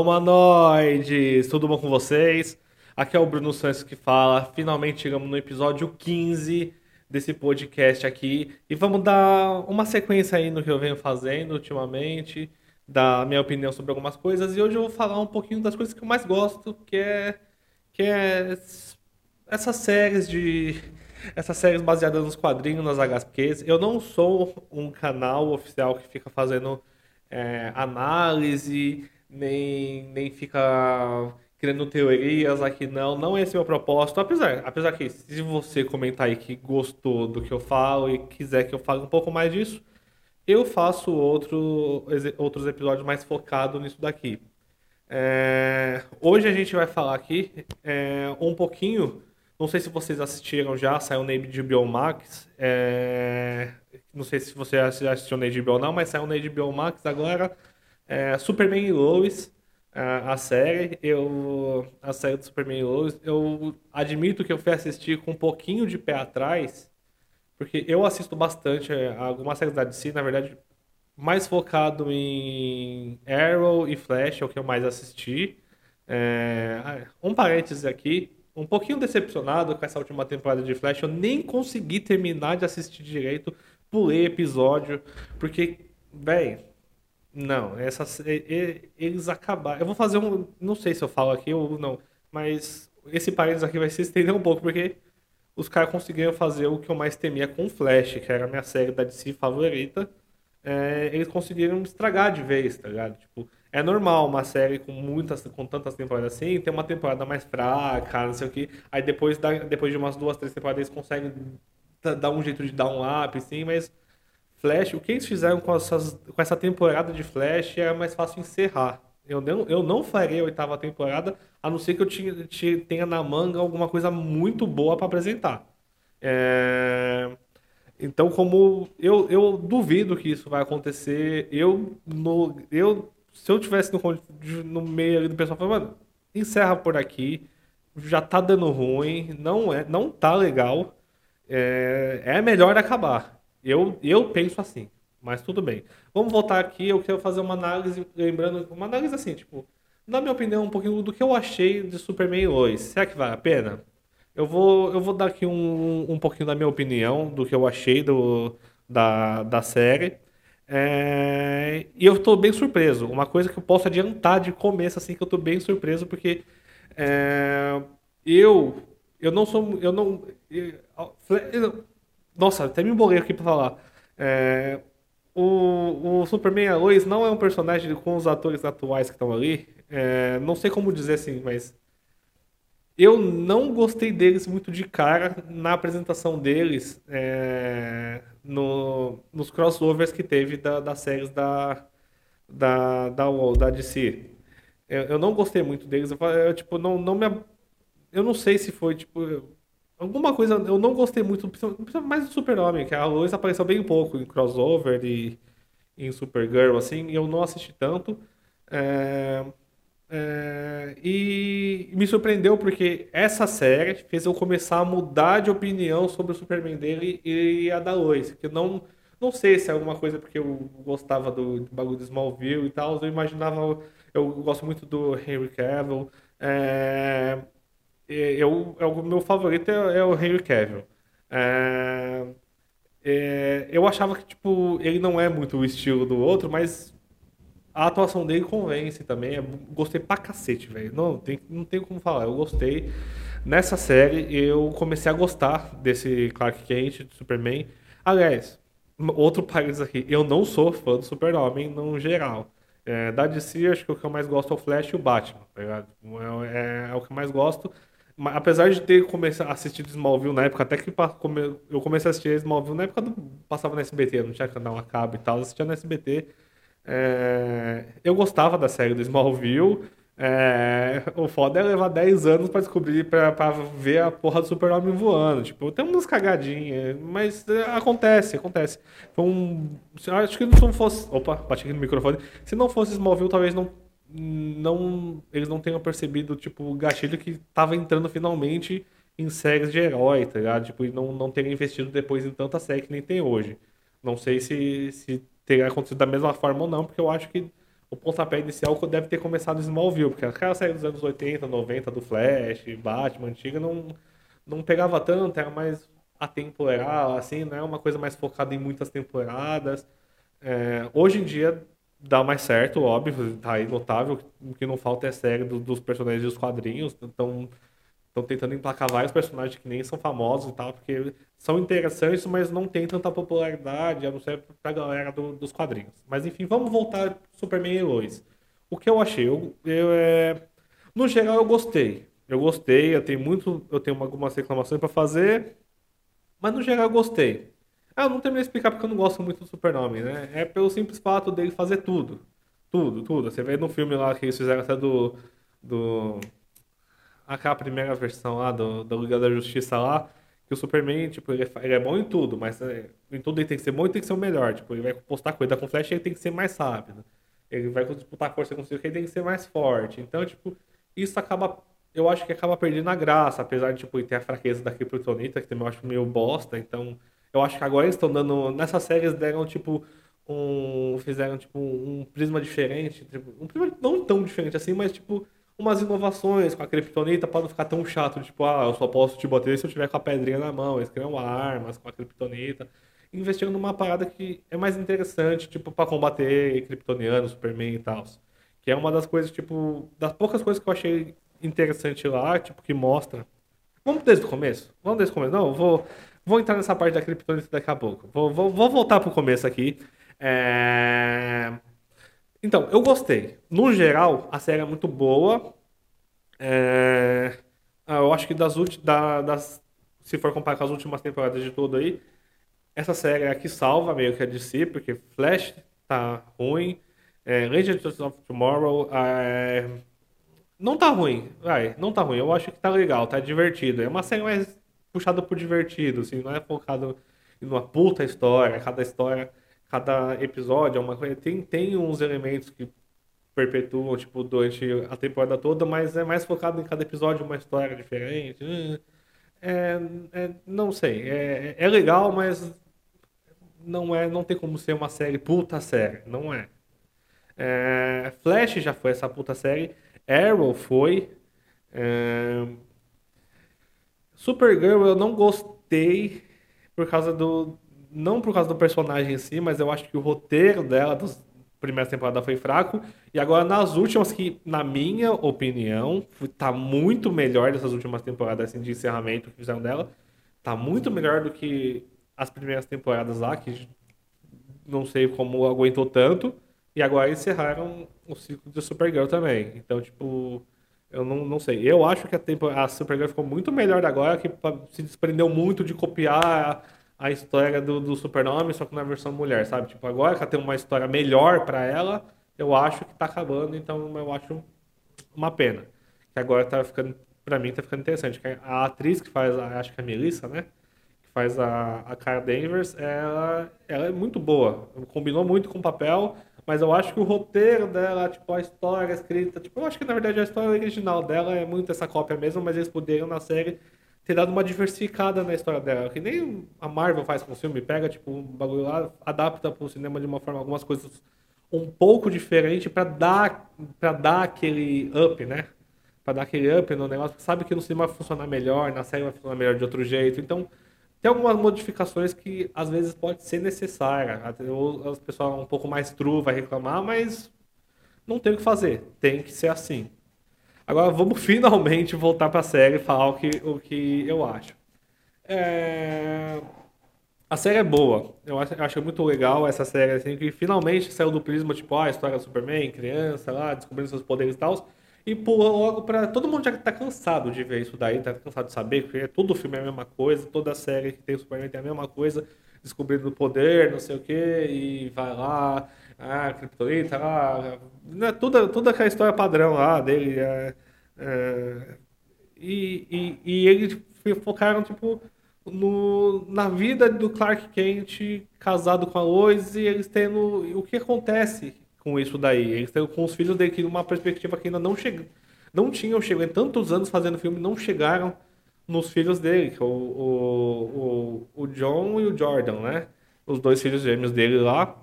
Humanoides! Tudo bom com vocês? Aqui é o Bruno Santos que fala. Finalmente chegamos no episódio 15 desse podcast aqui e vamos dar uma sequência aí no que eu venho fazendo ultimamente, dar minha opinião sobre algumas coisas e hoje eu vou falar um pouquinho das coisas que eu mais gosto, que é que é essas séries de essas séries baseadas nos quadrinhos, nas HQs. Eu não sou um canal oficial que fica fazendo é, análise, nem, nem fica criando teorias aqui, não. Não é esse o meu propósito. Apesar, apesar que, se você comentar aí que gostou do que eu falo e quiser que eu fale um pouco mais disso, eu faço outro, outros episódios mais focados nisso daqui. É, hoje a gente vai falar aqui é, um pouquinho. Não sei se vocês assistiram já, saiu na HBO Max. É, não sei se você já assistiu na HBO ou não, mas saiu na HBO Max agora. É, Superman e Lois, a, a, série. Eu, a série do Superman e Lois. Eu admito que eu fui assistir com um pouquinho de pé atrás, porque eu assisto bastante é, algumas séries da DC, na verdade, mais focado em Arrow e Flash, é o que eu mais assisti. É, um parênteses aqui, um pouquinho decepcionado com essa última temporada de Flash, eu nem consegui terminar de assistir direito, pulei episódio, porque, velho, não, essas, eles acabaram. Eu vou fazer um, não sei se eu falo aqui ou não, mas esse parênteses aqui vai se estender um pouco, porque os caras conseguiram fazer o que eu mais temia com Flash, que era a minha série da DC favorita é, eles conseguiram estragar de vez, tá ligado? Tipo, é normal uma série com muitas, com tantas temporadas assim, ter uma temporada mais fraca, não sei o que. Aí depois, depois de umas duas, três temporadas, eles conseguem dar um jeito de dar um up, assim, mas Flash, o que eles fizeram com, essas, com essa temporada de Flash era mais fácil encerrar. Eu não, eu não farei a oitava temporada, a não ser que eu tinha, tenha na manga alguma coisa muito boa para apresentar. É... Então, como eu, eu duvido que isso vai acontecer, eu, no, eu se eu tivesse no, no meio do pessoal falando, mano, encerra por aqui, já tá dando ruim, não é, não tá legal, é, é melhor acabar. Eu, eu penso assim, mas tudo bem. Vamos voltar aqui, eu quero fazer uma análise, lembrando, uma análise assim, tipo, na minha opinião, um pouquinho do que eu achei de Superman 2. Será que vale a pena? Eu vou, eu vou dar aqui um, um pouquinho da minha opinião, do que eu achei do, da, da série. É, e eu estou bem surpreso. Uma coisa que eu posso adiantar de começo, assim, que eu estou bem surpreso, porque é, eu, eu não sou. Eu não. Eu, nossa, até me embolei aqui para falar. É, o, o Superman Lois não é um personagem com os atores atuais que estão ali. É, não sei como dizer assim, mas eu não gostei deles muito de cara na apresentação deles é, no, nos crossovers que teve da, das séries da, da, da, da DC. Eu, eu não gostei muito deles. Eu, eu, tipo, não, não me. Eu não sei se foi, tipo. Alguma coisa. Eu não gostei muito, mais do Super-Homem, que a Lois apareceu bem pouco em crossover e em Supergirl, assim, e eu não assisti tanto. É, é, e me surpreendeu porque essa série fez eu começar a mudar de opinião sobre o Superman dele e a da Lois. Que não, não sei se é alguma coisa porque eu gostava do, do bagulho do Smallville e tal. Eu imaginava. Eu gosto muito do Henry Cavill. É, eu, é o meu favorito é, é o Henry Cavill. É, é, eu achava que tipo ele não é muito o estilo do outro, mas a atuação dele convence também. Eu gostei pra cacete, velho. Não, tem, não tem como falar. Eu gostei. Nessa série, eu comecei a gostar desse Clark Kent, do Superman. Aliás, outro parênteses aqui. Eu não sou fã do Super-Homem no geral. É, da DC, acho que o que eu mais gosto é o Flash e o Batman, tá ligado? É, é, é o que eu mais gosto. Apesar de ter começado a assistir Smallville na época, até que eu comecei a assistir Smallville na época do passava no SBT, não tinha canal a cabo e tal, assistia no SBT. É, eu gostava da série do Smallville. É, o foda é levar 10 anos pra descobrir, pra ver a porra do super-homem voando. Tipo, tem umas cagadinhas, mas é, acontece, acontece. Foi um. Acho que não fosse. Opa, bati aqui no microfone. Se não fosse Smallville, talvez não. Não eles não tenham percebido, tipo, o gatilho que tava entrando finalmente em séries de herói, tá ligado? Tipo, e não, não terem investido depois em tanta série que nem tem hoje. Não sei se, se teria acontecido da mesma forma ou não, porque eu acho que o pontapé inicial deve ter começado em Smallville, porque aquela série dos anos 80, 90 do Flash, Batman antiga, não, não pegava tanto, era mais atemporal, assim, né? Uma coisa mais focada em muitas temporadas. É, hoje em dia dá mais certo, óbvio, tá aí notável. O que não falta é série do, dos personagens dos quadrinhos. Então, estão tentando emplacar vários personagens que nem são famosos e tal, porque são interessantes, mas não tem tanta popularidade, a não ser pra galera do, dos quadrinhos. Mas enfim, vamos voltar Superman e Lois. O que eu achei? Eu, eu é... No geral, eu gostei. Eu gostei, eu tenho muito. Eu tenho algumas reclamações para fazer. Mas no geral eu gostei. Ah, eu não terminei de explicar porque eu não gosto muito do Super-Homem, né? É pelo simples fato dele fazer tudo. Tudo, tudo. Você vê no filme lá que eles fizeram até do. do aquela primeira versão lá do, do Liga da Justiça lá, que o Superman, tipo, ele é, ele é bom em tudo, mas é, em tudo ele tem que ser bom e tem que ser o melhor. Tipo, ele vai postar coisa com Flash, ele tem que ser mais rápido. Ele vai disputar força com o ele tem que ser mais forte. Então, tipo, isso acaba. Eu acho que acaba perdendo a graça, apesar de tipo, ter a fraqueza da Kryptonita, que também eu acho meio bosta. Então, eu acho que agora eles estão dando. Nessa série eles deram, tipo, um. Fizeram, tipo, um prisma diferente. Tipo, um prisma não tão diferente assim, mas, tipo, umas inovações com a Kryptonita para não ficar tão chato, tipo, ah, eu só posso te bater se eu tiver com a pedrinha na mão. Eles criam armas com a Kryptonita. Investindo numa parada que é mais interessante, tipo, para combater Kryptoniano, Superman e tal. Que é uma das coisas, tipo, das poucas coisas que eu achei interessante lá, tipo, que mostra. Vamos desde o começo? Vamos desde o começo? Não, eu vou, vou entrar nessa parte da Kryptonita daqui a pouco. Vou, vou, vou voltar pro começo aqui. É... Então, eu gostei. No geral, a série é muito boa. É... Eu acho que das últimas. Da, das... Se for comparar com as últimas temporadas de tudo aí, essa série é a que salva meio que a DC, porque Flash tá ruim. É, Legends of Tomorrow é... não tá ruim, vai, não tá ruim. Eu acho que tá legal, tá divertido. É uma série mais puxada por divertido, assim, não é focado em uma puta história. Cada história cada episódio é uma coisa. Tem, tem uns elementos que perpetuam, tipo, durante a temporada toda, mas é mais focado em cada episódio uma história diferente. É, é, não sei. É, é legal, mas não é não tem como ser uma série puta série. Não é. é Flash já foi essa puta série. Arrow foi. É... Supergirl eu não gostei por causa do, não por causa do personagem em si, mas eu acho que o roteiro dela das primeiras temporadas foi fraco. E agora nas últimas, que na minha opinião, tá muito melhor dessas últimas temporadas assim, de encerramento que fizeram dela. Tá muito melhor do que as primeiras temporadas lá, que não sei como aguentou tanto. E agora encerraram o ciclo de Supergirl também. Então, tipo, eu não, não sei. Eu acho que a, tempo, a Supergirl ficou muito melhor agora, que se desprendeu muito de copiar a história do, do Super-Homem, só que na versão mulher, sabe? Tipo, agora que ela tem uma história melhor para ela, eu acho que tá acabando, então eu acho uma pena. Que agora tá ficando, pra mim, tá ficando interessante. A atriz que faz, acho que é a Melissa, né? Que faz a, a Cara Danvers, ela, ela é muito boa. Combinou muito com o papel, mas eu acho que o roteiro dela, tipo, a história escrita, tipo, eu acho que na verdade a história original dela é muito essa cópia mesmo, mas eles poderiam na série ter dado uma diversificada na história dela. Que nem a Marvel faz com o filme, pega tipo um bagulho lá, adapta para o cinema de uma forma, algumas coisas um pouco diferente para dar para dar aquele up, né? Para dar aquele up no negócio. Sabe que no cinema vai funcionar melhor, na série vai funcionar melhor de outro jeito. Então, tem algumas modificações que às vezes pode ser necessária. As pessoas um pouco mais true vai reclamar, mas não tem o que fazer. Tem que ser assim. Agora vamos finalmente voltar para a série e falar o que, o que eu acho. É... A série é boa. Eu acho, eu acho muito legal essa série, assim, que finalmente saiu do prisma, tipo, ah, a história do Superman, criança lá, descobrindo seus poderes e tal. E pula logo pra. Todo mundo já tá cansado de ver isso daí, tá cansado de saber, porque todo filme é a mesma coisa, toda série que tem o Superman tem a mesma coisa, descobrindo o poder, não sei o quê, e vai lá, ah, Kryptonita, ah, né, toda, toda aquela história padrão lá dele. É, é, e, e, e eles focaram, tipo, no, na vida do Clark Kent casado com a Lois e eles tendo o que acontece com isso daí. Eles tendo com os filhos dele que uma perspectiva que ainda não chegou, não tinham chegado em tantos anos fazendo filme, não chegaram nos filhos dele, o, o, o, o John e o Jordan, né? Os dois filhos gêmeos dele lá.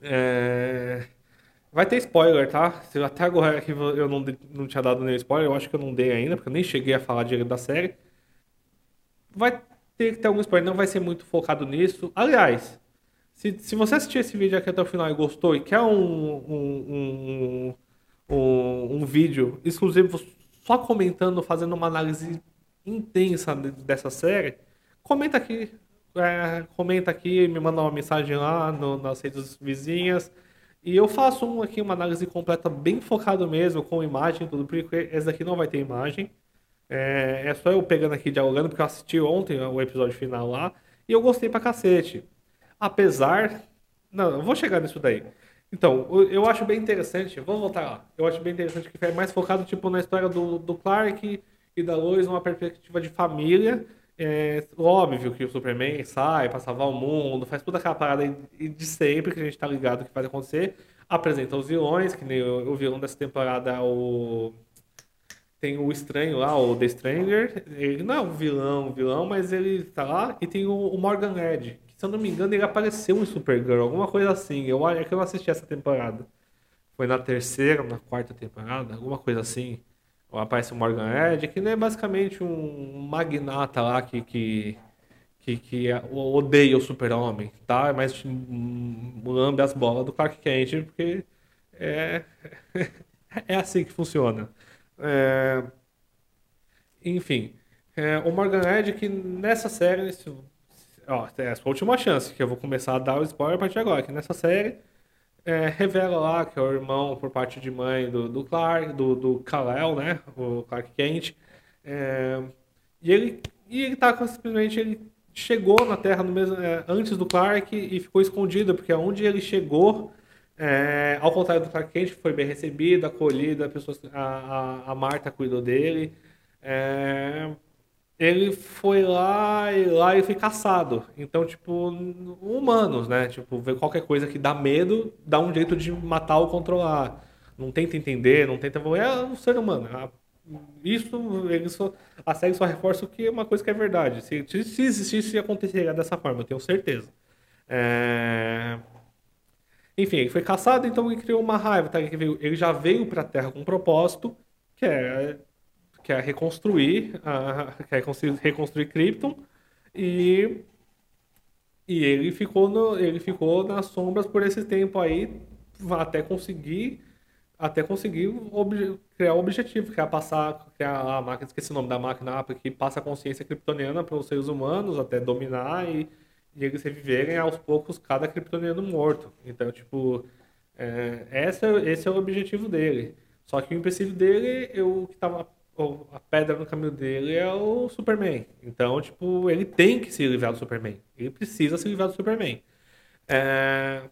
É... Vai ter spoiler, tá? Até agora que eu não, não tinha dado nenhum spoiler, eu acho que eu não dei ainda, porque eu nem cheguei a falar direito da série. Vai ter que ter algum spoiler, não vai ser muito focado nisso. Aliás, se, se você assistir esse vídeo aqui até o final e gostou e quer um, um, um, um, um vídeo exclusivo só comentando, fazendo uma análise intensa dessa série, comenta aqui. É, comenta aqui, me manda uma mensagem lá no, nas redes vizinhas. E eu faço um aqui, uma análise completa, bem focado mesmo, com imagem tudo, porque esse daqui não vai ter imagem. É, é só eu pegando aqui dialogando, porque eu assisti ontem o episódio final lá, e eu gostei pra cacete. Apesar. Não, eu vou chegar nisso daí. Então, eu acho bem interessante, vamos voltar lá. Eu acho bem interessante que é mais focado tipo na história do, do Clark e da Lois numa perspectiva de família. É óbvio que o Superman sai para salvar o mundo, faz toda aquela parada de sempre que a gente tá ligado que vai acontecer. Apresenta os vilões, que nem o, vilão dessa temporada é o. Tem o estranho lá, o The Stranger. Ele não é um vilão, vilão, mas ele tá lá. E tem o Morgan Edge, se eu não me engano, ele apareceu em Supergirl, alguma coisa assim. Eu, é que eu não assisti essa temporada. Foi na terceira, na quarta temporada, alguma coisa assim. Aparece o Morgan Edge, que é basicamente um magnata lá que, que, que, que odeia o super-homem, tá? Mas lambe as bolas do Clark Kent, porque é, é assim que funciona. É, enfim, é, o Morgan Edge que nessa série, Ó, é a sua última chance, que eu vou começar a dar o spoiler a partir de agora, que nessa série é, revela lá que é o irmão por parte de mãe do, do Clark, do, do Kal-El, né? O Clark Kent. É, e ele, e ele tá simplesmente, ele chegou na Terra no mesmo, é, antes do Clark e ficou escondido, porque onde ele chegou, é, ao contrário do Clark Kent, foi bem recebido, acolhido, a, pessoa, a, a, a Marta cuidou dele. É, ele foi lá e lá e foi caçado. Então, tipo, humanos, né? Tipo, ver qualquer coisa que dá medo, dá um jeito de matar ou controlar. Não tenta entender, não tenta. É um ser humano. Isso, ele só, a série só reforça o que é uma coisa que é verdade. Se, se existisse, aconteceria dessa forma, eu tenho certeza. É... Enfim, ele foi caçado, então ele criou uma raiva. Tá? Ele já veio para a Terra com um propósito, que é quer reconstruir, a, quer reconstruir Krypton e e ele ficou no, ele ficou nas sombras por esse tempo aí até conseguir até conseguir ob, criar o objetivo, que é passar criar a máquina, esqueci o nome da máquina, que passa a consciência kryptoniana para os seres humanos até dominar e, e eles reviverem aos poucos cada kryptoniano morto. Então, tipo, é, esse, é, esse é o objetivo dele. Só que o empecilho dele, eu que estava a pedra no caminho dele é o Superman. Então, tipo, ele tem que se livrar do Superman. Ele precisa se livrar do Superman. É...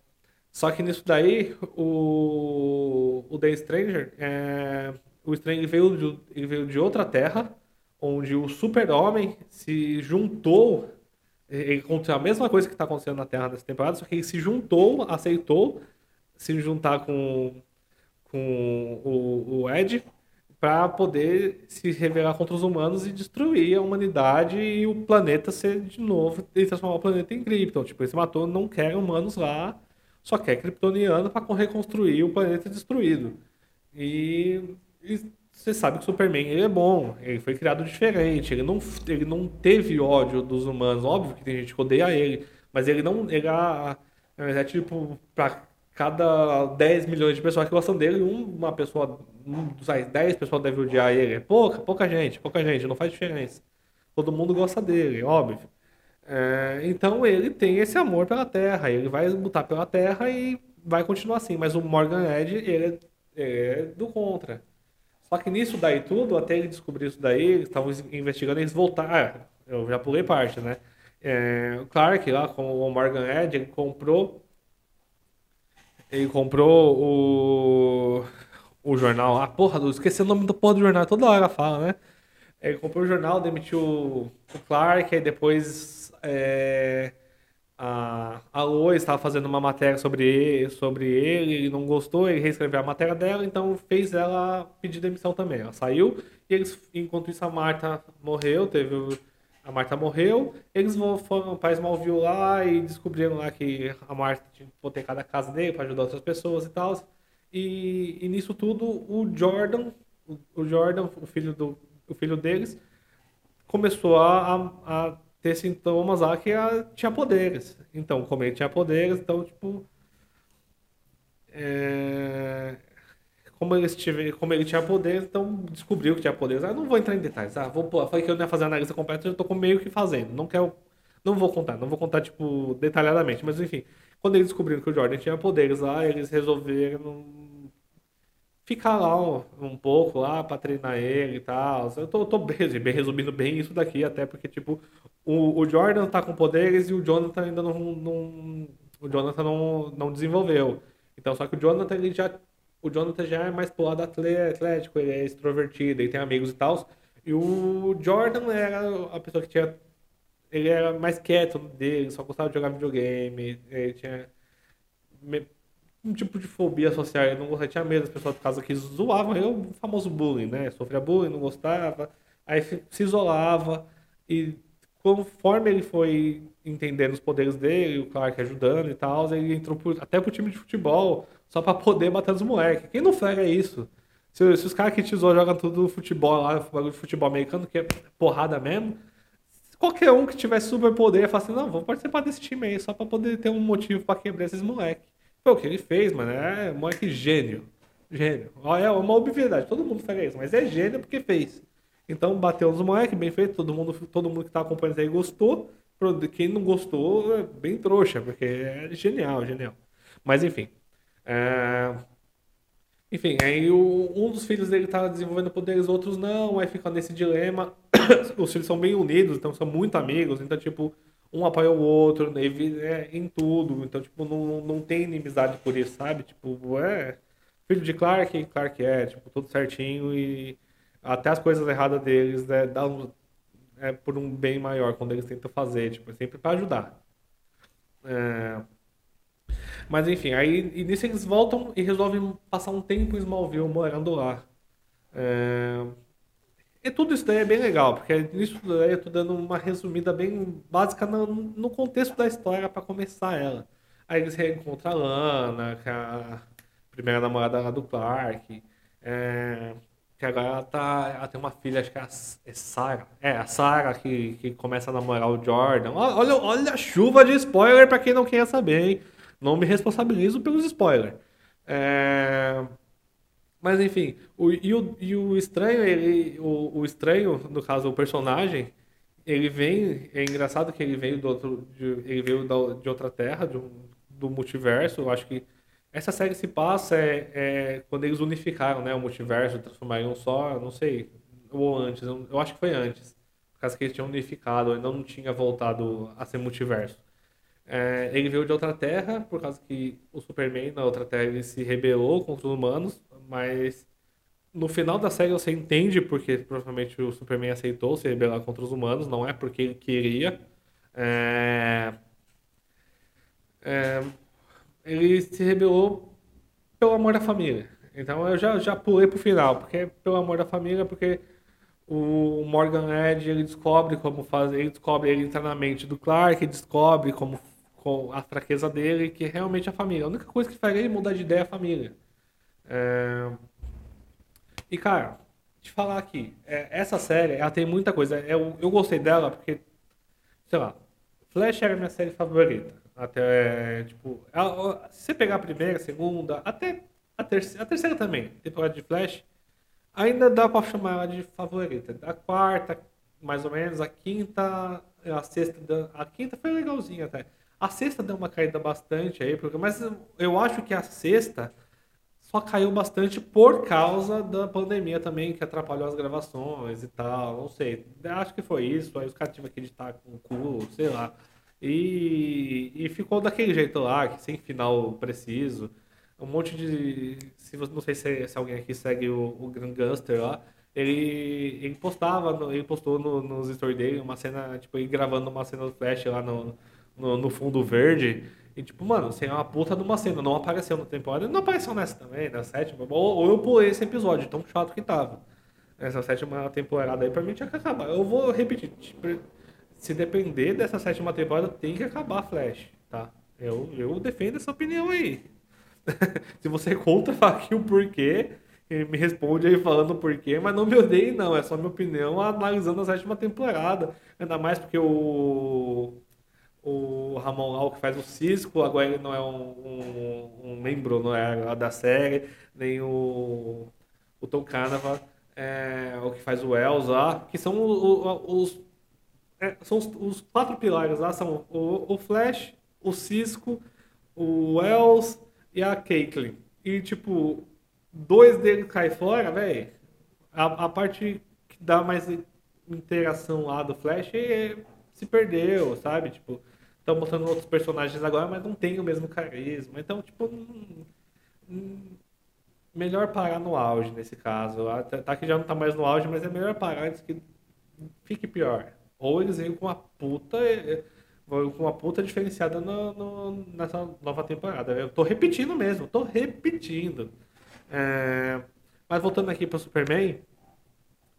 Só que nisso daí, o, o The Stranger, é... o Stranger veio de, ele veio de outra terra, onde o Super-Homem se juntou. Ele aconteceu a mesma coisa que está acontecendo na Terra nessa temporada, só que ele se juntou, aceitou se juntar com, com o, o Ed para poder se revelar contra os humanos e destruir a humanidade e o planeta ser de novo e transformar o planeta em Krypton. Tipo, esse matou não quer humanos lá, só quer kryptoniano para reconstruir o planeta destruído. E, você sabe que o Superman ele é bom, ele foi criado diferente, ele não, ele não teve ódio dos humanos. Óbvio que tem gente que odeia ele, mas ele não. Ele tipo, cada 10 milhões de pessoas que gostam dele, uma pessoa, um, 10 pessoas devem odiar ele. Pouca, pouca gente, pouca gente, não faz diferença. Todo mundo gosta dele, óbvio. É, então ele tem esse amor pela Terra, ele vai lutar pela Terra e vai continuar assim. Mas o Morgan Edge, ele é, é do contra. Só que nisso daí tudo, até ele descobrir isso daí, eles estavam investigando, eles voltaram. Ah, eu já pulei parte, né? É, o Clark lá com o Morgan Edge, ele comprou ele comprou o, o jornal. Ah, porra, esqueci o nome do porra do jornal, toda hora fala, né? Ele comprou o jornal, demitiu o Clark, aí depois é, a, a Lois estava fazendo uma matéria sobre ele, sobre ele, ele não gostou, ele reescreveu a matéria dela, então fez ela pedir demissão também. Ela saiu e eles, enquanto isso a Marta morreu, teve a Marta morreu, eles foram para Smallville lá e descobriram lá que a Marta tinha hipotecado a casa dele para ajudar outras pessoas e tal. E, e nisso tudo, o Jordan, o, o Jordan, o filho, do, o filho deles, começou a, a ter sintomas lá que a, tinha poderes. Então, como ele tinha poderes, então, tipo. É, como, ele tive, como ele tinha poderes, então descobriu que tinha poderes. Ah, não vou entrar em detalhes. Ah, vou, falei que eu não ia fazer a análise completa, eu tô meio que fazendo. Não quero. Não vou contar, não vou contar, tipo, detalhadamente, mas enfim. Quando eles descobriram que o Jordan tinha poderes lá, eles resolveram ficar lá um, um pouco lá para treinar ele e tal. Eu tô, tô bem, bem, resumindo bem isso daqui, até porque, tipo, o, o Jordan tá com poderes e o Jonathan ainda não, não o Jonathan não, não desenvolveu. Então, só que o Jonathan, ele já, o Jonathan já é mais pro lado atlético, ele é extrovertido, ele tem amigos e tal. E o Jordan era a pessoa que tinha ele era mais quieto dele, só gostava de jogar videogame, ele tinha um tipo de fobia social, ele não gostava, tinha medo das pessoas por causa que zoavam, ele o famoso bullying, né? Sofria bullying, não gostava, aí se isolava, e conforme ele foi entendendo os poderes dele, o Clark ajudando e tal, ele entrou até pro time de futebol, só para poder bater os moleques. Quem não frega isso? Se, se os caras que te zoam jogam tudo futebol lá, futebol americano, que é porrada mesmo, qualquer um que tivesse superpoder ia falar assim, não, vou participar desse time aí, só pra poder ter um motivo pra quebrar esses moleques. Foi o que ele fez, mano. É moleque gênio. Gênio. É uma obviedade, todo mundo faz isso, mas é gênio porque fez. Então bateu nos moleques, bem feito, todo mundo, todo mundo que tá acompanhando aí gostou. Quem não gostou é bem trouxa, porque é genial, genial. Mas enfim. É... Enfim, aí o, um dos filhos dele tá desenvolvendo poderes, outros não, aí fica nesse dilema. Os filhos são bem unidos, então são muito amigos, então, tipo, um apoia o outro é, em tudo, então, tipo, não, não tem inimizade por isso, sabe? Tipo, é filho de Clark, Clark é, tipo, tudo certinho e até as coisas erradas deles é, dá um, é por um bem maior quando eles tentam fazer, tipo, é sempre para ajudar. É, mas enfim, aí e nisso eles voltam e resolvem passar um tempo em Smallville morando lá. É... E tudo isso daí é bem legal, porque nisso daí eu tô dando uma resumida bem básica no, no contexto da história para começar ela. Aí eles reencontram a Lana, que é a primeira namorada lá do Clark. É... Que agora ela, tá, ela tem uma filha, acho que é a é Sarah. É, a Sarah que, que começa a namorar o Jordan. Olha, olha a chuva de spoiler para quem não quer saber, hein? Não me responsabilizo pelos spoilers. É... Mas enfim, o, e, o, e o estranho, ele, o, o estranho, no caso, o personagem, ele vem. É engraçado que ele veio do outro. De, ele veio da, de outra terra, de um, do multiverso. Eu acho que essa série se passa é, é, quando eles unificaram né, o multiverso, transformaram em um só, não sei, ou antes, eu, eu acho que foi antes. Por causa que eles tinham unificado, ainda não tinha voltado a ser multiverso. É, ele veio de outra terra, por causa que o Superman na outra terra ele se rebelou contra os humanos, mas no final da série você entende porque provavelmente o Superman aceitou se rebelar contra os humanos, não é porque ele queria. É, é, ele se rebelou pelo amor da família. Então eu já, já pulei pro final, porque é pelo amor da família, porque o Morgan Edge ele descobre como fazer, ele descobre, ele entra na mente do Clark, descobre como com a fraqueza dele, que é realmente a família. A única coisa que faria ele mudar de ideia é a família. É... E, cara, te falar aqui, é, essa série, ela tem muita coisa. Eu, eu gostei dela porque, sei lá, Flash era minha série favorita. Até, tipo, ela, se você pegar a primeira, a segunda, até a terceira, a terceira também, temporada de Flash, ainda dá pra chamar ela de favorita. A quarta, mais ou menos, a quinta, a sexta, a quinta foi legalzinha até. A sexta deu uma caída bastante aí, porque, mas eu acho que a sexta só caiu bastante por causa da pandemia também, que atrapalhou as gravações e tal. Não sei. Acho que foi isso. Aí os caras tiveram que editar com o cu, sei lá. E, e ficou daquele jeito lá, que sem final preciso. Um monte de. Se, não sei se, se alguém aqui segue o, o Grand Guster lá. Ele, ele postava, ele postou no, nos stories dele uma cena, tipo, ele gravando uma cena do Flash lá no, no, no fundo verde. E tipo, mano, sem uma puta de uma cena, não apareceu na temporada, não apareceu nessa também, na sétima. Ou, ou eu pulei esse episódio, tão chato que tava. Essa sétima temporada aí pra mim tinha que acabar. Eu vou repetir, tipo, se depender dessa sétima temporada, tem que acabar Flash, tá? Eu, eu defendo essa opinião aí. Se você é fala aqui o porquê. Me responde aí falando o porquê, mas não me odeie, não. É só minha opinião analisando a sétima temporada. Ainda mais porque o, o Ramon Lau, que faz o Cisco, agora ele não é um, um, um membro não é, da série, nem o, o Tom Canava, é, o que faz o Wells lá, que são os, os é, são os, os, quatro pilares lá, são o, o Flash, o Cisco, o Wells e a Caitlyn. E, tipo, dois deles caem fora, velho. A, a parte que dá mais interação lá do Flash é, se perdeu, sabe? Tipo, estão mostrando outros personagens agora, mas não tem o mesmo carisma. Então, tipo, melhor parar no auge nesse caso. Tá que já não tá mais no auge, mas é melhor parar antes que fique pior. Ou eles vêm com uma puta. Com uma puta diferenciada no, no, nessa nova temporada. Eu tô repetindo mesmo, tô repetindo. É, mas voltando aqui para Superman,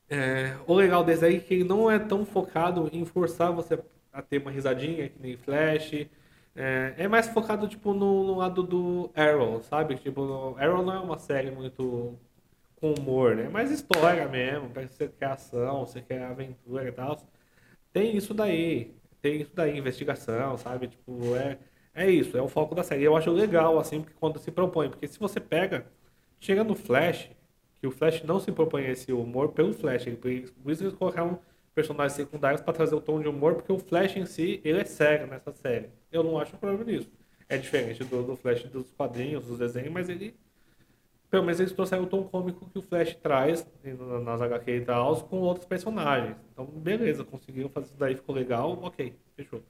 é, o legal desse aí é que ele não é tão focado em forçar você a ter uma risadinha, que nem Flash. É, é mais focado tipo no, no, lado do Arrow, sabe? Tipo, no, Arrow não é uma série muito com humor, né? É mais história mesmo, você quer ação, você quer aventura e tal. Tem isso daí, tem isso daí, investigação, sabe? Tipo, é, é isso, é o foco da série. Eu acho legal, assim, porque quando se propõe, porque se você pega, chega no Flash, que o Flash não se propõe a esse humor pelo Flash, por isso eles colocaram personagens secundários para trazer o tom de humor, porque o Flash em si, ele é sério nessa série. Eu não acho problema nisso. É diferente do, do Flash dos quadrinhos, dos desenhos, mas ele pelo menos eles trouxeram o tom cômico que o Flash traz nas HQ e tal, com outros personagens. Então, beleza, conseguiram fazer isso daí, ficou legal, ok, fechou.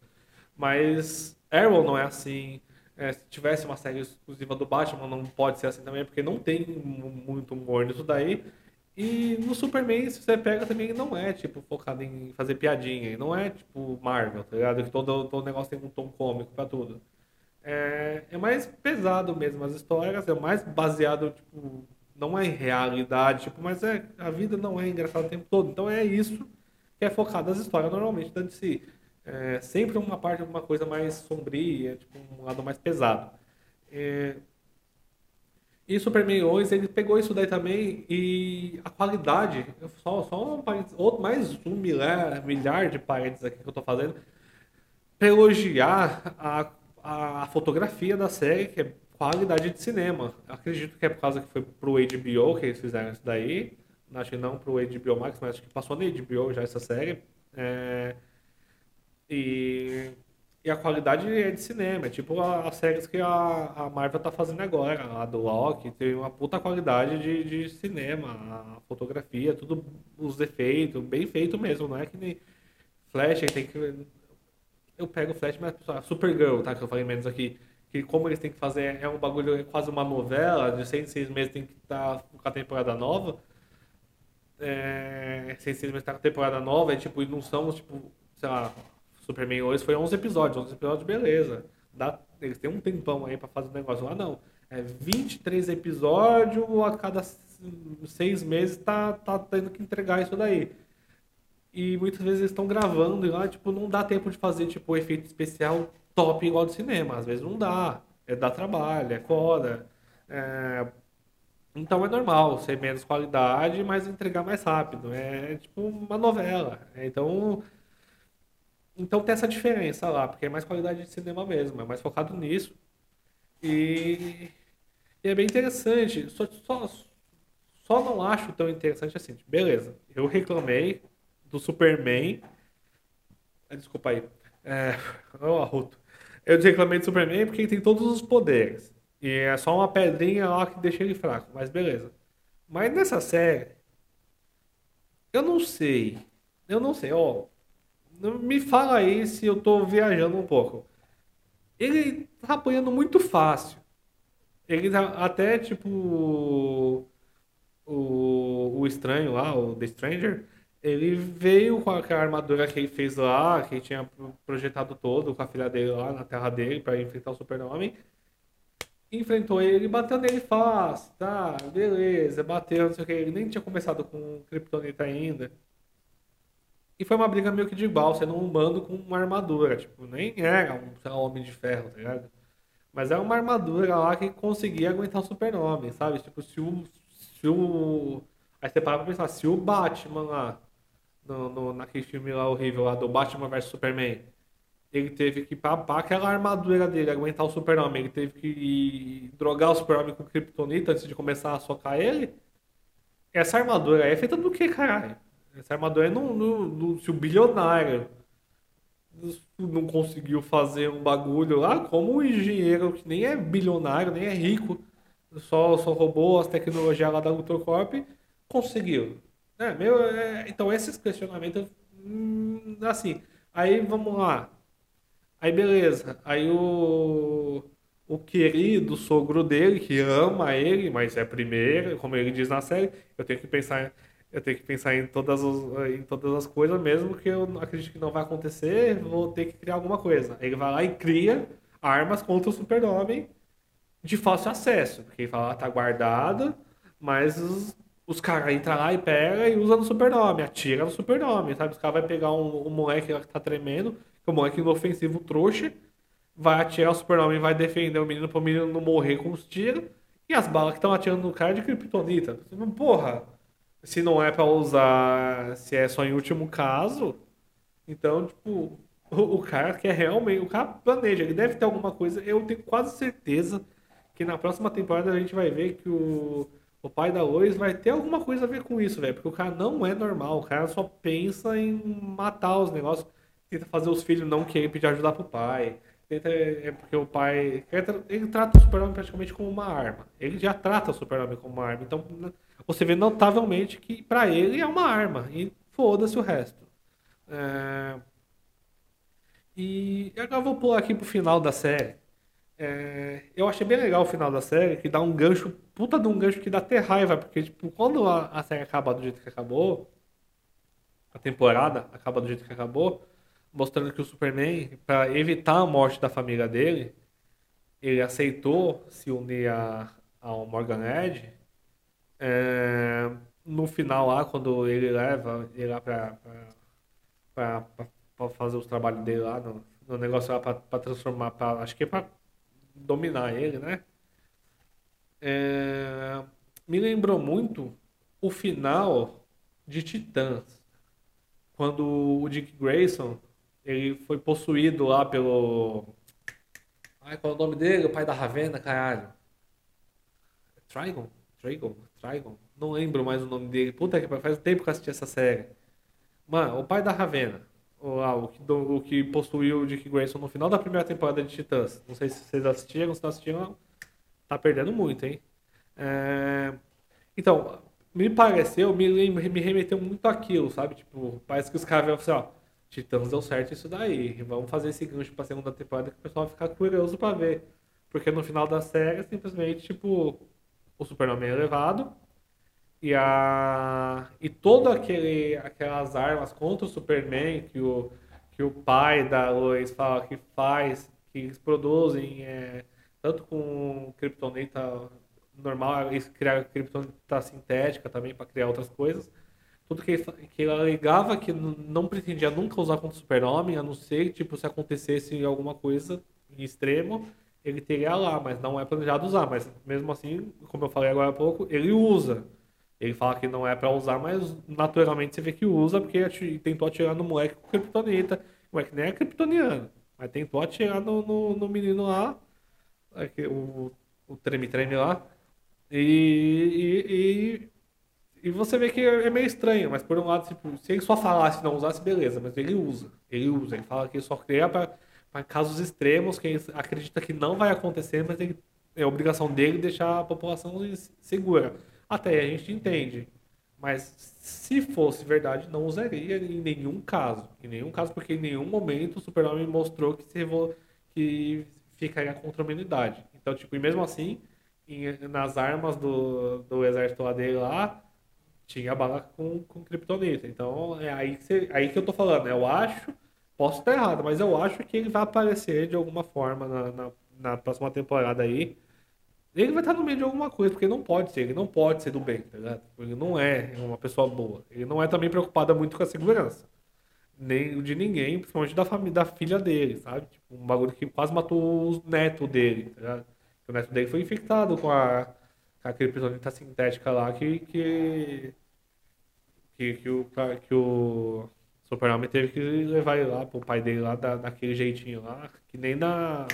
Mas Arrow não é assim. É, se tivesse uma série exclusiva do Batman, não pode ser assim também, porque não tem muito humor nisso daí. E no Superman, se você pega também, não é, tipo, focado em fazer piadinha. Não é, tipo, Marvel, tá ligado? Que todo, todo negócio tem um tom cômico pra tudo é, é mais pesado mesmo as histórias, é mais baseado, tipo, não é em realidade, tipo, mas é, a vida não é engraçada o tempo todo. Então é isso que é focado nas histórias normalmente da DC. É, sempre uma parte, uma coisa mais sombria, tipo, um lado mais pesado. É, e Superman 2, ele pegou isso daí também e a qualidade, só, só um outro, mais um milhar, milhar de parênteses aqui que eu tô fazendo, para elogiar a a fotografia da série, que é qualidade de cinema. Acredito que é por causa que foi pro HBO que eles fizeram isso daí. Acho que não pro HBO Max, mas acho que passou na HBO já essa série. É... E... e a qualidade é de cinema, é tipo as séries que a, a Marvel tá fazendo agora, a do Loki, tem uma puta qualidade de, de cinema, a fotografia, tudo, os efeitos, bem feito mesmo, não é que nem Flash, tem que eu pego Flash, mas a Supergirl, tá? Que eu falei menos aqui. Que como eles têm que fazer, é um bagulho, é quase uma novela, de seis em seis meses tem que estar tá com a temporada nova. É, seis seis meses tá com a temporada nova, é tipo, e não são, tipo, sei lá, Superman hoje foi 11 episódios, 11 episódios, beleza. Dá, eles têm um tempão aí pra fazer o negócio lá, não. É 23 episódios, a cada seis meses tá, tá tendo que entregar isso daí. E muitas vezes eles estão gravando e lá, tipo, não dá tempo de fazer, tipo, o efeito especial top igual do cinema. Às vezes não dá. É dar trabalho, é foda. É... Então é normal ser menos qualidade, mas entregar mais rápido. É tipo uma novela. É, então, então tem essa diferença lá, porque é mais qualidade de cinema mesmo, é mais focado nisso. E, e é bem interessante. Só, só, só não acho tão interessante assim. Beleza, eu reclamei, do Superman. Ah, desculpa aí. É, oh, Arruto. Eu reclamei do Superman porque ele tem todos os poderes. E é só uma pedrinha lá que deixa ele fraco, mas beleza. Mas nessa série, eu não sei. Eu não sei, ó. Me fala aí se eu tô viajando um pouco. Ele tá apanhando muito fácil. Ele tá até tipo. O, o estranho lá, o The Stranger ele veio com a, armadura que ele fez lá, que ele tinha projetado todo com a filha dele lá na terra dele para enfrentar o super-homem. Enfrentou ele, bateu nele fácil, tá, beleza, bateu, não sei o que. Ele nem tinha começado com Kryptonita ainda. E foi uma briga meio que de igual, sendo um humano com uma armadura. Tipo, nem era um, lá, homem de ferro, tá ligado? Mas é uma armadura lá que conseguia aguentar o super-homem, sabe? Tipo, se o, se o... Aí você para pra pensar, se o Batman lá, no, no, naquele filme lá horrível lá do Batman vs Superman, ele teve que papar aquela armadura dele, aguentar o super-homem, ele teve que drogar o super-homem com kryptonita antes de começar a socar ele. Essa armadura é feita do que, caralho? Essa armadura é se o bilionário não conseguiu fazer um bagulho lá, como o engenheiro que nem é bilionário, nem é rico, só, só roubou as tecnologias lá da Lutrocorp, conseguiu. É, meu, é, então esses questionamentos, hum, assim, aí vamos lá. Aí beleza, aí o, o querido sogro dele, que ama ele, mas é primeiro, como ele diz na série, eu tenho que pensar eu tenho que pensar em todas, os, em todas as coisas, mesmo que eu acredite que não vai acontecer, vou ter que criar alguma coisa. Ele vai lá e cria armas contra o super-homem de fácil acesso. Porque ele fala, ah, tá guardado, mas os, os caras entram lá e pega e usa no super-homem, atira no super-homem, sabe? Os caras vão pegar um, um moleque lá que tá tremendo, que é um moleque inofensivo trouxa, vai atirar o super-homem, vai defender o menino pro menino não morrer com os tiros, e as balas que estão atirando no cara é de kryptonita. Porra! Se não é para usar, se é só em último caso, então, tipo, o, cara quer realmente, o cara planeja, ele deve ter alguma coisa, eu tenho quase certeza que na próxima temporada a gente vai ver que o, o pai da Lois vai ter alguma coisa a ver com isso, velho, porque o cara não é normal, o cara só pensa em matar os negócios, tenta fazer os filhos não querem pedir ajuda pro pai, é porque o pai, ele trata o super-homem praticamente como uma arma, ele já trata o super-homem como uma arma, então você vê notavelmente que para ele é uma arma e foda-se o resto. É... E agora eu vou pular aqui pro final da série. É... Eu achei bem legal o final da série, que dá um gancho, puta de um gancho que dá até raiva, porque tipo, quando a série acaba do jeito que acabou, a temporada acaba do jeito que acabou, mostrando que o Superman, para evitar a morte da família dele, ele aceitou se unir a, ao Morgan Edge é, no final lá, quando ele leva ele lá pra fazer os trabalhos dele lá, no, no negócio lá pra transformar, pra, acho que é dominar ele, né? É, me lembrou muito o final de Titãs, quando o Dick Grayson ele foi possuído lá pelo. Ai, qual é o nome dele? O pai da Ravena, caralho. Trigon? Trigon? Trigon? Não lembro mais o nome dele. Puta que faz tempo que eu assisti essa série. Mano, o pai da Ravena. O, ah, o, que, do, o que possuiu o Dick Grayson no final da primeira temporada de Titãs. Não sei se vocês assistiram, se não assistiram, tá perdendo muito, hein? É... Então, me pareceu, me, me remeteu muito aquilo, sabe? Tipo, parece que os caras vão assim, ó, Titãs deu certo isso daí. Vamos fazer esse gancho pra segunda temporada que o pessoal vai ficar curioso pra ver. Porque no final da série, simplesmente, tipo, o Superman é levado e a e todo aquele aquelas armas contra o Superman que o que o pai da Lois fala que faz que eles produzem é, tanto com kryptonita normal eles criaram kryptonita sintética também para criar outras coisas tudo que, que ele alegava que não pretendia nunca usar contra o super-homem, a não ser tipo se acontecesse alguma coisa em extremo ele teria lá, mas não é planejado usar. Mas mesmo assim, como eu falei agora há pouco, ele usa. Ele fala que não é para usar, mas naturalmente você vê que usa, porque tentou atirar no moleque com kryptonita. O moleque nem é kryptoniano, mas tentou atirar no, no, no menino lá, o, o treme-treme lá. E, e, e, você vê que é meio estranho, mas por um lado, tipo, se ele só falasse e não usasse, beleza, mas ele usa. Ele usa, ele fala que ele só cria para casos extremos que acredita que não vai acontecer, mas ele, é obrigação dele deixar a população segura. Até a gente entende. Mas se fosse verdade, não usaria em nenhum caso. Em nenhum caso, porque em nenhum momento o Super-Homem mostrou que, se revol... que ficaria contra a humanidade. Então, tipo, e mesmo assim, em, nas armas do, do exército lá dele lá, tinha bala com, com kryptonita. Então, é aí que, você, aí que eu tô falando. Eu acho Posso estar errado, mas eu acho que ele vai aparecer de alguma forma na, na, na próxima temporada aí. Ele vai estar no meio de alguma coisa, porque não pode ser, ele não pode ser do bem, tá ligado? Ele não é uma pessoa boa. Ele não é também preocupado muito com a segurança. nem de ninguém, principalmente da família, da filha dele, sabe? Tipo, um bagulho que quase matou o neto dele, tá ligado? O neto dele foi infectado com a, com a criptonita sintética lá que, que, que, que o, que o Super-Homem teve que levar ele lá pro pai dele lá da, daquele jeitinho lá, que nem na.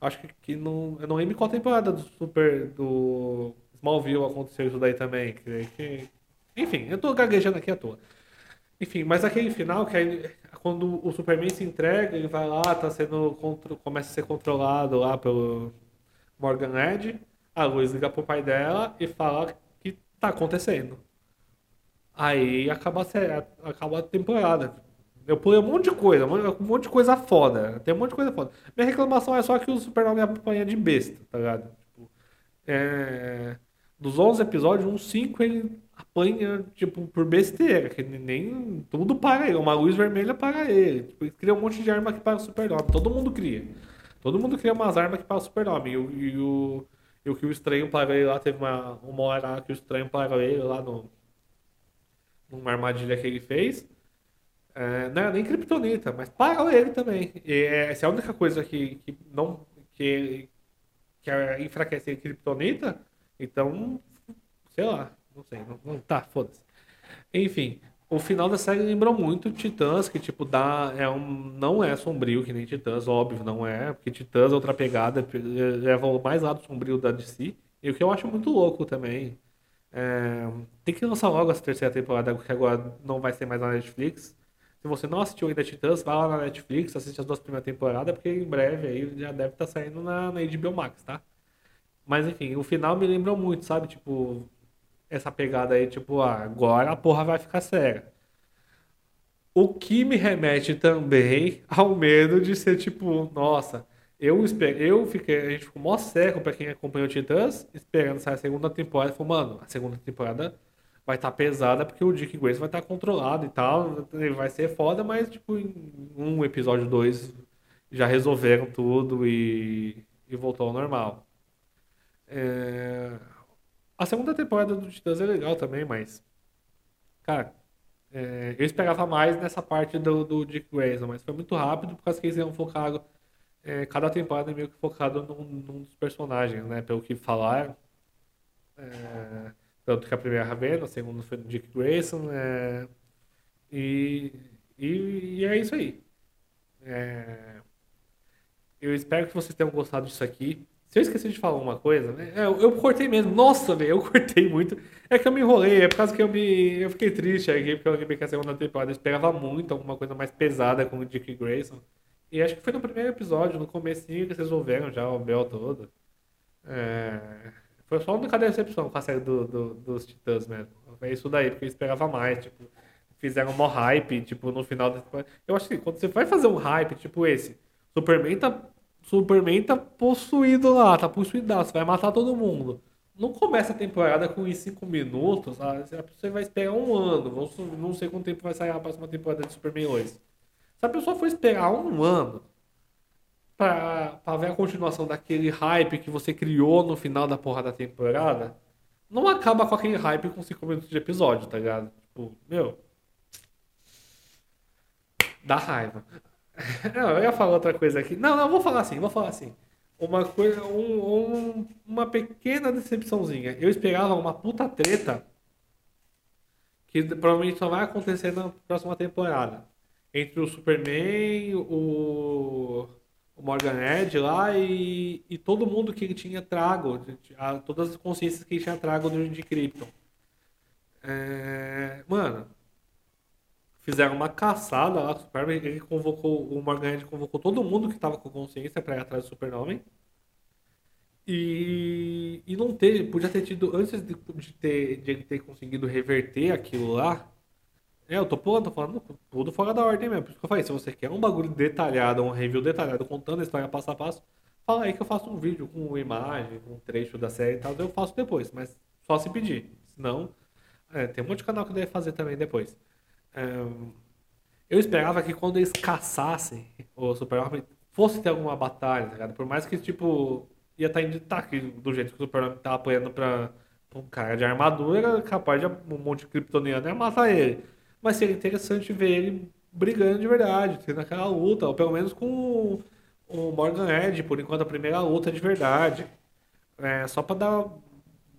Acho que, que não. Eu não lembro qual temporada do Super. do Smallville aconteceu isso daí também. Que, que... Enfim, eu tô gaguejando aqui à toa. Enfim, mas aquele final, que aí, quando o Superman se entrega, ele vai lá, tá sendo começa a ser controlado lá pelo Morgan Edge, a Luz liga pro pai dela e fala que tá acontecendo. Aí acaba acaba a temporada. Eu pulei um monte de coisa, um monte de coisa foda. Tem um monte de coisa foda. Minha reclamação é só que o Superman me apanha de besta, tá ligado? Tipo, é... Dos 11 episódios, uns 5 ele apanha, tipo, por besteira, que nem tudo para ele. Uma luz vermelha para ele. Tipo, ele cria um monte de arma que para o super-homem. Todo mundo cria. Todo mundo cria umas armas que para o super-homem. E, e, o, e o que o estranho para ele lá, teve uma, uma hora que o estranho para ele lá no, numa armadilha que ele fez. É, não era nem Kryptonita, mas para ele também. E essa é a única coisa que, que não que, que enfraquece a Kryptonita. Então, sei lá, não sei, não, não tá, foda-se. Enfim, o final da série lembrou muito Titãs, que tipo dá é um não é sombrio que nem Titãs, óbvio, não é, porque Titãs é outra pegada, leva o mais lado sombrio da DC. E o que eu acho muito louco também. É, tem que lançar logo essa terceira temporada, que agora não vai ser mais na Netflix. Se você não assistiu ainda Titãs, vá lá na Netflix, assiste as duas primeiras temporadas, porque em breve aí já deve estar tá saindo na, na HBO Max, tá? Mas enfim, o final me lembrou muito, sabe? Tipo, essa pegada aí, tipo, ah, agora a porra vai ficar séria. O que me remete também ao medo de ser tipo, nossa, eu espero, eu fiquei, a gente ficou mó seco pra quem acompanhou Titãs, esperando sair a segunda temporada. Falou, mano, a segunda temporada vai estar tá pesada porque o Dick Grayson vai estar tá controlado e tal, vai ser foda, mas tipo, em um episódio, dois, já resolveram tudo e, e voltou ao normal. É... A segunda temporada do Titãs é legal também, mas. Cara, é, eu esperava mais nessa parte do, do Dick Grayson, mas foi muito rápido por causa que eles iam focar. É, cada temporada é meio que focado num, num dos personagens, né? Pelo que falaram. É, tanto que a primeira Ravena, a segunda foi Dick Grayson. É, e, e, e, é isso aí. É, eu espero que vocês tenham gostado disso aqui. Se eu esqueci de falar uma coisa, né? É, eu, eu cortei mesmo. Nossa, velho, eu cortei muito. É que eu me enrolei, é por causa que eu me. Eu fiquei triste aqui, porque eu lembrei que a segunda temporada eu esperava muito alguma coisa mais pesada com o Dick Grayson. E acho que foi no primeiro episódio, no comecinho, que vocês resolveram já o Bel todo. É... Foi só uma única decepção com a série do, do, dos Titãs mesmo. É isso daí, porque eu esperava mais, tipo, fizeram um hype, tipo, no final da Eu acho que quando você vai fazer um hype, tipo esse, Superman tá Superman tá possuído lá, tá possuídaço, vai matar todo mundo. Não começa a temporada com em 5 minutos, você vai esperar um ano. Não sei quanto tempo vai sair a próxima temporada de Superman 2. Se a pessoa for esperar um ano pra ver a continuação daquele hype que você criou no final da porra da temporada, não acaba com aquele hype com 5 minutos de episódio, tá ligado? Tipo, meu. Dá raiva. Não, eu ia falar outra coisa aqui. Não, não, vou falar assim, vou falar assim. Uma coisa, um, um, uma pequena decepçãozinha. Eu esperava uma puta treta que provavelmente só vai acontecer na próxima temporada. Entre o Superman, o, o Morgan Edge lá e, e todo mundo que ele tinha trago, todas as consciências que ele tinha trago do de Krypton. É, mano, fizeram uma caçada lá com o Superman. Ele convocou, o Morgan convocou todo mundo que estava com consciência para ir atrás do Superman. E, e não teve, podia ter tido, antes de, de, ter, de ele ter conseguido reverter aquilo lá. É, eu tô pulando, tô falando tudo fora da ordem mesmo. Por isso que eu falei, se você quer um bagulho detalhado, um review detalhado, contando a história passo a passo, fala aí que eu faço um vídeo com imagem, com um trecho da série e tal, eu faço depois, mas só se pedir. Senão, é, tem um monte de canal que deve fazer também depois eu esperava que quando eles caçassem o Super-Homem, fosse ter alguma batalha, tá ligado? Por mais que, tipo, ia estar tá em destaque do jeito que o Super-Homem tá apoiando pra, pra, um cara de armadura, capaz de um monte de kryptoniano ia matar ele. Mas seria interessante ver ele brigando de verdade, tendo aquela luta, ou pelo menos com o Morgan Edge, por enquanto, a primeira luta de verdade. É, só pra dar,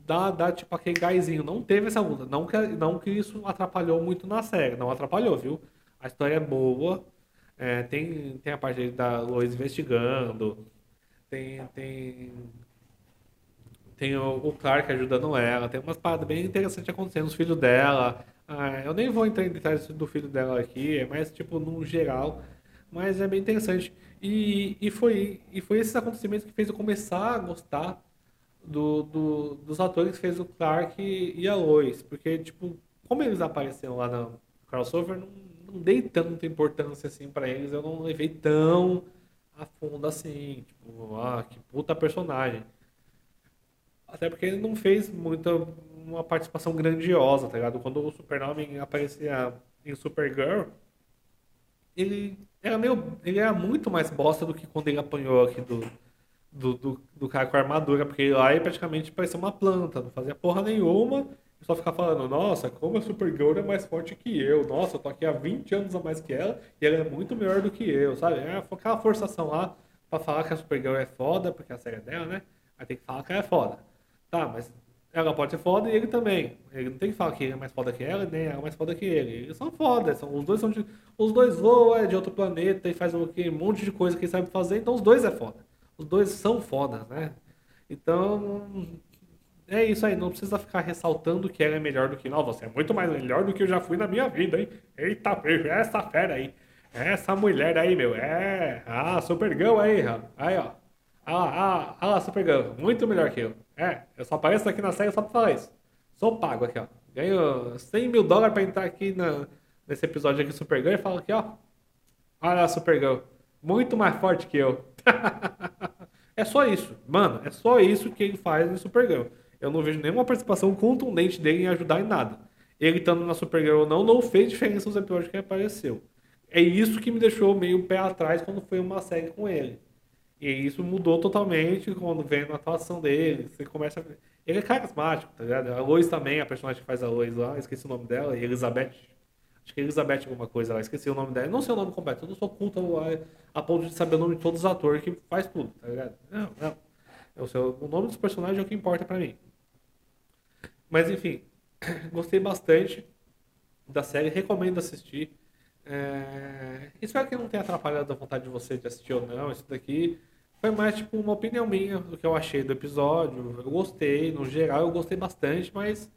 dar, dar tipo aquele gásinho. Não teve essa luta. Não que, não que isso atrapalhou muito na série. Não atrapalhou, viu? A história é boa. É, tem, tem a parte da Lois investigando. Tem, tem, tem o, o Clark ajudando ela. Tem umas paradas bem interessantes acontecendo. Os filhos dela. Ah, eu nem vou entrar em detalhes do filho dela aqui. É mais tipo no geral. Mas é bem interessante. E, e, foi, e foi esses acontecimentos que fez eu começar a gostar do, do, dos atores que fez o Clark e a Lois. Porque, tipo, como eles apareceram lá no crossover, não, não dei tanta importância assim para eles. Eu não levei tão a fundo assim. Tipo, ah, que puta personagem. Até porque ele não fez muita uma participação grandiosa, tá ligado? Quando o Superman aparecia em Supergirl, ele era meio. Ele era muito mais bosta do que quando ele apanhou aqui do, do, do, do cara com a armadura, porque lá ele praticamente parecia uma planta, não fazia porra nenhuma, e só ficava falando, nossa, como a Supergirl é mais forte que eu, nossa, eu tô aqui há 20 anos a mais que ela, e ela é muito melhor do que eu, sabe? É aquela forçação lá pra falar que a Supergirl é foda, porque a série é dela, né? Aí tem que falar que ela é foda. Tá, mas ela pode ser foda e ele também. Ele não tem que falar que ele é mais foda que ela, nem ela é mais foda que ele. Eles são foda, são, os dois são de. Os dois voam, é de outro planeta e faz um, um monte de coisa que ele sabe fazer, então os dois é foda. Os dois são fodas, né? Então. É isso aí, não precisa ficar ressaltando que ela é melhor do que. Não, você é muito mais melhor do que eu já fui na minha vida, hein? Eita, essa fera aí. Essa mulher aí, meu. É. Ah, Supergirl aí, aí, ó. Ah, ah, ah Supergirl. Muito melhor que eu. É, eu só apareço aqui na série só pra falar isso. Sou pago aqui, ó. Ganho 100 mil dólares pra entrar aqui na, nesse episódio aqui Supergirl e falo aqui, ó. Olha a Supergirl. Muito mais forte que eu. é só isso. Mano, é só isso que ele faz no Supergirl. Eu não vejo nenhuma participação contundente dele em ajudar em nada. Ele estando na Supergirl ou não, não fez diferença nos episódios que ele apareceu. É isso que me deixou meio pé atrás quando foi uma série com ele. E isso mudou totalmente quando vem a atuação dele. Você começa a... Ele é carismático, tá ligado? A Lois também, a personagem que faz a Lois lá, esqueci o nome dela, Elizabeth. Acho que é Elizabeth alguma coisa lá, esqueci o nome dela. Não sei o nome completo, eu não sou culto a, a ponto de saber o nome de todos os atores que faz tudo, tá ligado? Não, não. O, o nome dos personagens é o que importa para mim. Mas enfim, gostei bastante da série, recomendo assistir. É... Espero que não tenha atrapalhado a vontade de você de assistir ou não. Isso daqui foi mais tipo uma opinião minha do que eu achei do episódio. Eu gostei, no geral eu gostei bastante, mas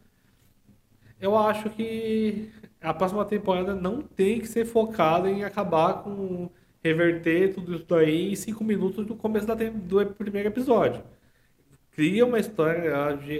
eu acho que a próxima temporada não tem que ser focada em acabar com reverter tudo isso daí em cinco minutos do começo da, do primeiro episódio. Cria uma história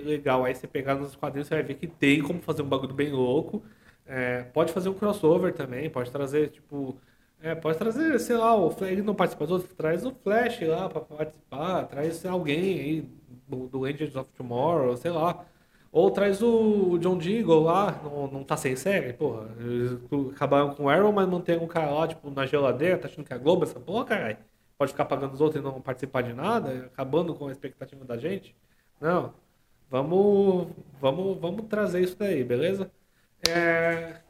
legal, aí você pegar nos quadrinhos você vai ver que tem como fazer um bagulho bem louco. É, pode fazer um crossover também, pode trazer, tipo, é, pode trazer, sei lá, o Flash, não participa dos outros, traz o Flash lá pra participar, traz alguém aí do, do Angels of Tomorrow, sei lá. Ou traz o John Deagle lá, não, não tá sem série, porra. Acabaram com o Arrow, mas mantém um cara lá, tipo, na geladeira, tá achando que é Globo, essa porra, caralho. Pode ficar pagando os outros e não participar de nada, acabando com a expectativa da gente. Não. Vamos, vamos, vamos trazer isso daí, beleza? É,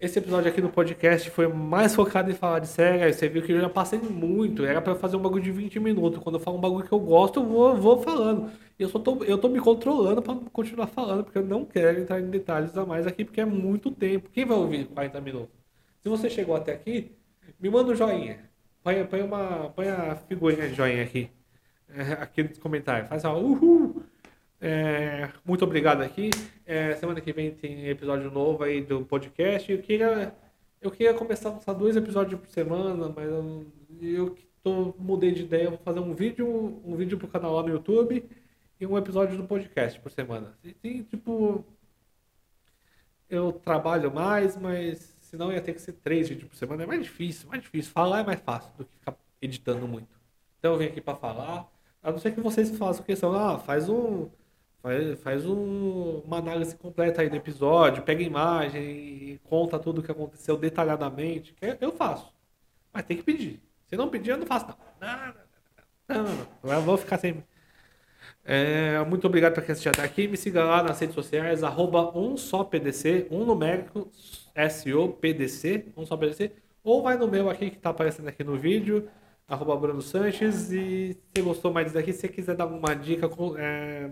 esse episódio aqui do podcast foi mais focado em falar de série. Você viu que eu já passei muito. Era para fazer um bagulho de 20 minutos. Quando eu falo um bagulho que eu gosto, eu vou, vou falando. E eu só tô, eu tô me controlando para continuar falando, porque eu não quero entrar em detalhes a mais aqui, porque é muito tempo. Quem vai ouvir 40 minutos? Se você chegou até aqui, me manda um joinha. Põe, põe, uma, põe a figurinha de joinha aqui. É, aqui nos comentários. Faz uma uhul. É, muito obrigado aqui. É, semana que vem tem episódio novo aí do podcast. Eu queria, eu queria começar a lançar dois episódios por semana, mas eu, eu tô, mudei de ideia. Eu vou fazer um vídeo, um vídeo pro canal lá no YouTube e um episódio do podcast por semana. E tem, tipo, eu trabalho mais, mas senão ia ter que ser três vídeos por semana. É mais difícil, mais difícil. Falar é mais fácil do que ficar editando muito. Então eu vim aqui para falar. A não ser que vocês façam questão, ah, faz um Faz, faz um, uma análise completa aí do episódio, pega imagem, conta tudo o que aconteceu detalhadamente. Eu faço. Mas tem que pedir. Se não pedir, eu não faço, não. Não, não, não. não. Eu vou ficar sem. É, muito obrigado por quem assistiu até aqui. Me siga lá nas redes sociais, arroba um só PDC, um numérico, S-O-PDC, um só PDC. ou vai no meu aqui que tá aparecendo aqui no vídeo, arroba Bruno Sanches, e se gostou mais daqui, se você quiser dar alguma dica, é,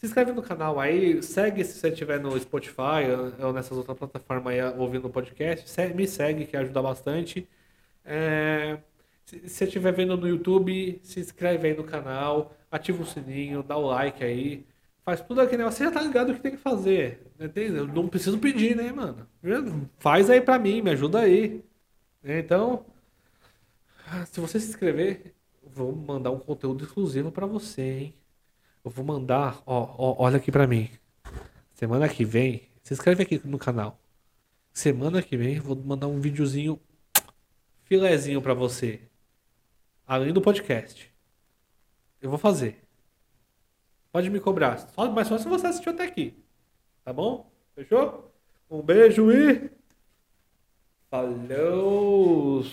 se inscreve no canal aí, segue se você estiver no Spotify ou nessas outras plataformas aí ouvindo o podcast, me segue que ajuda bastante. É, se você estiver vendo no YouTube, se inscreve aí no canal, ativa o sininho, dá o like aí. Faz tudo aquele negócio. Você já tá ligado o que tem que fazer. Eu não preciso pedir, né, mano? Faz aí pra mim, me ajuda aí. Então, se você se inscrever, vou mandar um conteúdo exclusivo para você, hein? Eu vou mandar, ó, ó, olha aqui para mim. Semana que vem, se inscreve aqui no canal. Semana que vem, vou mandar um videozinho filezinho para você. Além do podcast. Eu vou fazer. Pode me cobrar. Só, mas só se você assistiu até aqui. Tá bom? Fechou? Um beijo e. Falou!